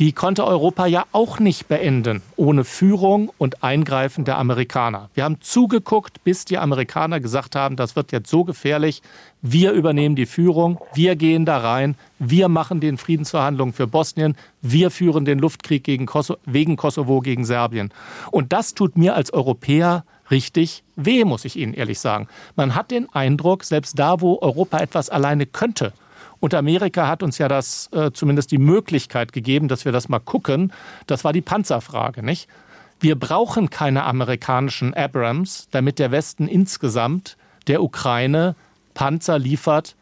die konnte Europa ja auch nicht beenden ohne Führung und Eingreifen der Amerikaner. Wir haben zugeguckt, bis die Amerikaner gesagt haben, das wird jetzt so gefährlich, wir übernehmen die Führung, wir gehen da rein, wir machen den Friedensverhandlungen für Bosnien, wir führen den Luftkrieg gegen Kosovo, wegen Kosovo gegen Serbien. Und das tut mir als Europäer richtig weh, muss ich Ihnen ehrlich sagen. Man hat den Eindruck, selbst da, wo Europa etwas alleine könnte, und Amerika hat uns ja das äh, zumindest die Möglichkeit gegeben, dass wir das mal gucken. Das war die Panzerfrage, nicht? Wir brauchen keine amerikanischen Abrams, damit der Westen insgesamt der Ukraine Panzer liefert,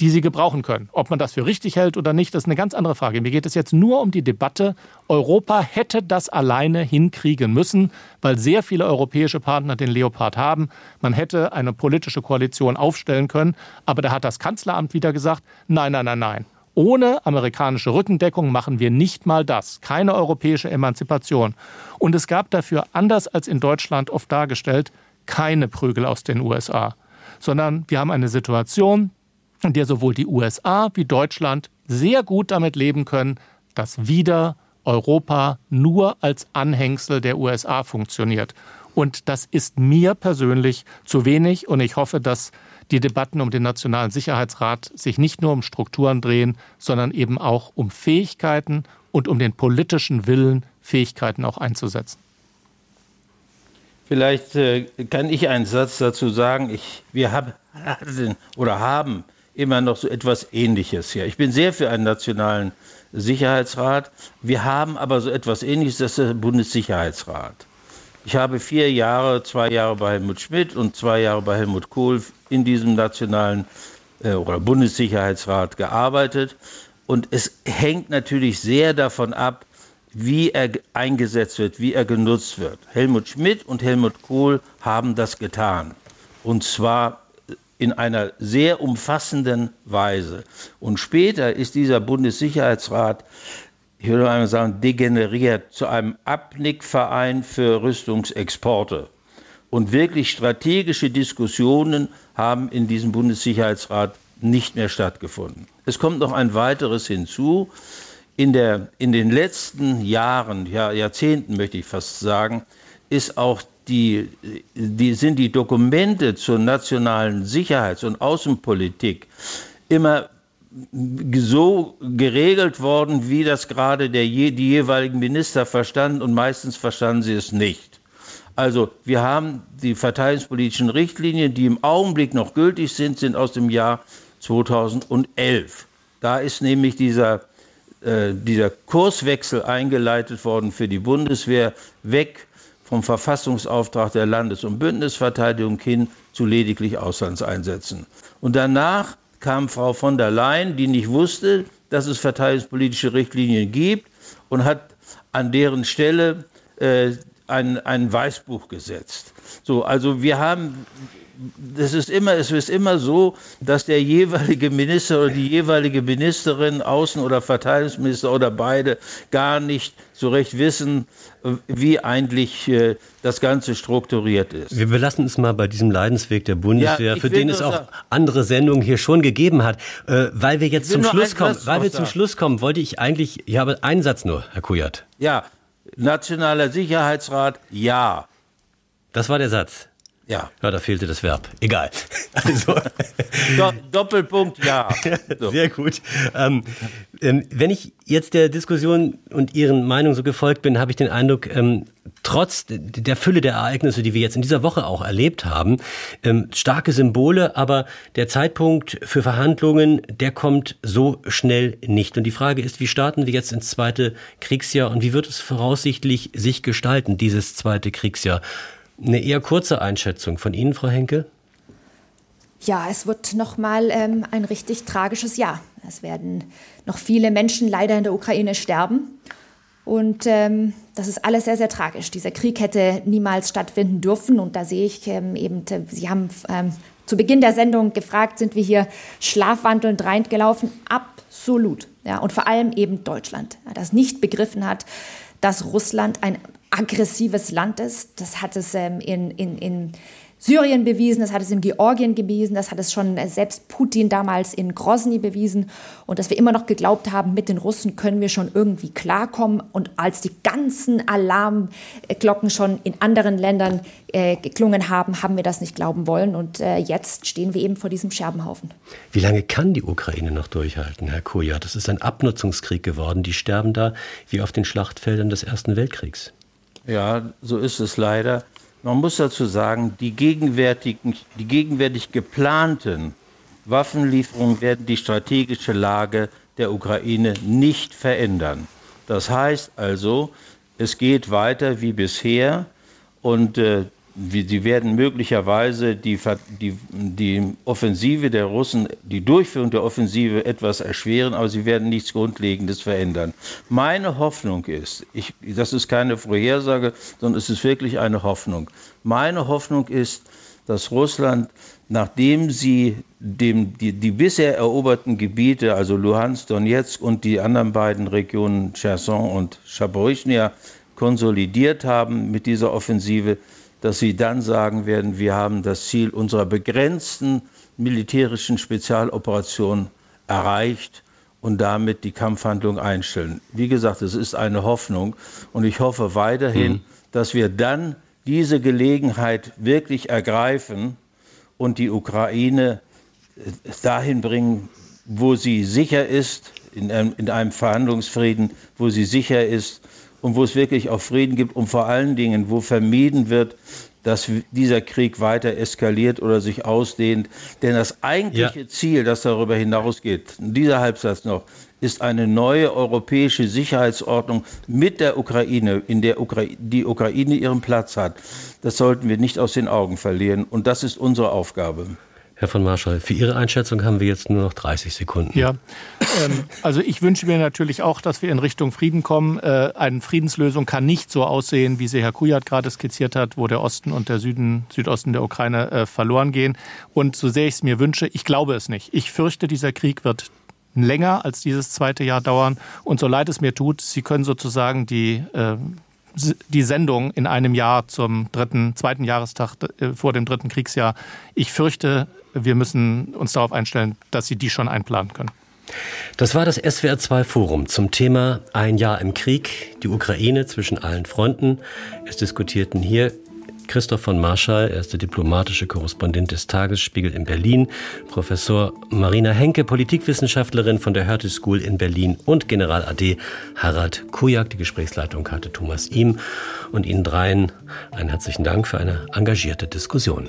die sie gebrauchen können. Ob man das für richtig hält oder nicht, das ist eine ganz andere Frage. Mir geht es jetzt nur um die Debatte, Europa hätte das alleine hinkriegen müssen, weil sehr viele europäische Partner den Leopard haben. Man hätte eine politische Koalition aufstellen können, aber da hat das Kanzleramt wieder gesagt, nein, nein, nein, nein. Ohne amerikanische Rückendeckung machen wir nicht mal das. Keine europäische Emanzipation. Und es gab dafür, anders als in Deutschland oft dargestellt, keine Prügel aus den USA, sondern wir haben eine Situation, in der sowohl die USA wie Deutschland sehr gut damit leben können, dass wieder Europa nur als Anhängsel der USA funktioniert. Und das ist mir persönlich zu wenig. Und ich hoffe, dass die Debatten um den Nationalen Sicherheitsrat sich nicht nur um Strukturen drehen, sondern eben auch um Fähigkeiten und um den politischen Willen, Fähigkeiten auch einzusetzen. Vielleicht äh, kann ich einen Satz dazu sagen. Ich, wir haben oder haben immer noch so etwas Ähnliches hier. Ich bin sehr für einen nationalen Sicherheitsrat. Wir haben aber so etwas Ähnliches, das ist der Bundessicherheitsrat. Ich habe vier Jahre, zwei Jahre bei Helmut Schmidt und zwei Jahre bei Helmut Kohl in diesem nationalen äh, oder Bundessicherheitsrat gearbeitet. Und es hängt natürlich sehr davon ab, wie er eingesetzt wird, wie er genutzt wird. Helmut Schmidt und Helmut Kohl haben das getan. Und zwar in einer sehr umfassenden Weise. Und später ist dieser Bundessicherheitsrat, ich würde mal sagen, degeneriert zu einem Abnickverein für Rüstungsexporte. Und wirklich strategische Diskussionen haben in diesem Bundessicherheitsrat nicht mehr stattgefunden. Es kommt noch ein weiteres hinzu. In, der, in den letzten Jahren, ja, Jahrzehnten möchte ich fast sagen, ist auch die, die, sind die Dokumente zur nationalen Sicherheits- und Außenpolitik immer so geregelt worden, wie das gerade der, die jeweiligen Minister verstanden und meistens verstanden sie es nicht. Also wir haben die verteidigungspolitischen Richtlinien, die im Augenblick noch gültig sind, sind aus dem Jahr 2011. Da ist nämlich dieser, äh, dieser Kurswechsel eingeleitet worden für die Bundeswehr weg vom Verfassungsauftrag der Landes- und Bündnisverteidigung hin zu lediglich Auslandseinsätzen. Und danach kam Frau von der Leyen, die nicht wusste, dass es verteidigungspolitische Richtlinien gibt und hat an deren Stelle äh, ein, ein Weißbuch gesetzt. So, also wir haben das ist immer, es ist immer so, dass der jeweilige Minister oder die jeweilige Ministerin, Außen- oder Verteidigungsminister oder beide gar nicht so recht wissen, wie eigentlich äh, das Ganze strukturiert ist. Wir belassen es mal bei diesem Leidensweg der Bundeswehr, ja, für den es auch sagen, andere Sendungen hier schon gegeben hat. Äh, weil wir jetzt zum Schluss kommen, weil wir zum Schluss kommen, wollte ich eigentlich, ich habe einen Satz nur, Herr Kujat. Ja, Nationaler Sicherheitsrat, ja. Das war der Satz. Ja. Ja, da fehlte das Verb. Egal. Also. Do Doppelpunkt, ja. So. Sehr gut. Ähm, ähm, wenn ich jetzt der Diskussion und Ihren Meinungen so gefolgt bin, habe ich den Eindruck, ähm, trotz der Fülle der Ereignisse, die wir jetzt in dieser Woche auch erlebt haben, ähm, starke Symbole, aber der Zeitpunkt für Verhandlungen, der kommt so schnell nicht. Und die Frage ist, wie starten wir jetzt ins zweite Kriegsjahr und wie wird es voraussichtlich sich gestalten, dieses zweite Kriegsjahr? Eine eher kurze Einschätzung von Ihnen, Frau Henke? Ja, es wird noch mal ähm, ein richtig tragisches Jahr. Es werden noch viele Menschen leider in der Ukraine sterben. Und ähm, das ist alles sehr, sehr tragisch. Dieser Krieg hätte niemals stattfinden dürfen. Und da sehe ich ähm, eben, Sie haben ähm, zu Beginn der Sendung gefragt, sind wir hier schlafwandelnd reingelaufen? Absolut. Ja, und vor allem eben Deutschland, das nicht begriffen hat, dass Russland ein aggressives Land ist. Das hat es ähm, in, in, in Syrien bewiesen, das hat es in Georgien bewiesen, das hat es schon äh, selbst Putin damals in Grozny bewiesen und dass wir immer noch geglaubt haben, mit den Russen können wir schon irgendwie klarkommen und als die ganzen Alarmglocken schon in anderen Ländern äh, geklungen haben, haben wir das nicht glauben wollen und äh, jetzt stehen wir eben vor diesem Scherbenhaufen. Wie lange kann die Ukraine noch durchhalten, Herr Koja? Das ist ein Abnutzungskrieg geworden. Die sterben da wie auf den Schlachtfeldern des Ersten Weltkriegs. Ja, so ist es leider. Man muss dazu sagen, die, gegenwärtigen, die gegenwärtig geplanten Waffenlieferungen werden die strategische Lage der Ukraine nicht verändern. Das heißt also, es geht weiter wie bisher und äh, Sie werden möglicherweise die, die, die Offensive der Russen, die Durchführung der Offensive etwas erschweren, aber sie werden nichts Grundlegendes verändern. Meine Hoffnung ist, ich, das ist keine Vorhersage, sondern es ist wirklich eine Hoffnung. Meine Hoffnung ist, dass Russland, nachdem sie dem, die, die bisher eroberten Gebiete, also Luhansk, Donetsk und die anderen beiden Regionen Cherson und Chaborychnia, konsolidiert haben mit dieser Offensive, dass sie dann sagen werden, wir haben das Ziel unserer begrenzten militärischen Spezialoperation erreicht und damit die Kampfhandlung einstellen. Wie gesagt, es ist eine Hoffnung und ich hoffe weiterhin, mhm. dass wir dann diese Gelegenheit wirklich ergreifen und die Ukraine äh, dahin bringen, wo sie sicher ist, in einem, in einem Verhandlungsfrieden, wo sie sicher ist und wo es wirklich auch Frieden gibt und vor allen Dingen, wo vermieden wird, dass dieser Krieg weiter eskaliert oder sich ausdehnt. Denn das eigentliche ja. Ziel, das darüber hinausgeht, dieser Halbsatz noch, ist eine neue europäische Sicherheitsordnung mit der Ukraine, in der Ukra die Ukraine ihren Platz hat. Das sollten wir nicht aus den Augen verlieren. Und das ist unsere Aufgabe. Herr von Marschall, für Ihre Einschätzung haben wir jetzt nur noch 30 Sekunden. Ja, ähm, also ich wünsche mir natürlich auch, dass wir in Richtung Frieden kommen. Äh, eine Friedenslösung kann nicht so aussehen, wie sie Herr Kujat gerade skizziert hat, wo der Osten und der Süden, Südosten der Ukraine äh, verloren gehen. Und so sehr ich es mir wünsche, ich glaube es nicht. Ich fürchte, dieser Krieg wird länger als dieses zweite Jahr dauern. Und so leid es mir tut, Sie können sozusagen die äh, die Sendung in einem Jahr zum dritten, zweiten Jahrestag äh, vor dem dritten Kriegsjahr. Ich fürchte, wir müssen uns darauf einstellen, dass sie die schon einplanen können. Das war das SWR2 Forum zum Thema Ein Jahr im Krieg, die Ukraine zwischen allen Fronten. Es diskutierten hier Christoph von Marschall, er ist der diplomatische Korrespondent des Tagesspiegel in Berlin, Professor Marina Henke, Politikwissenschaftlerin von der Hertie School in Berlin und General AD Harald Kujak. Die Gesprächsleitung hatte Thomas Ihm und Ihnen dreien einen herzlichen Dank für eine engagierte Diskussion.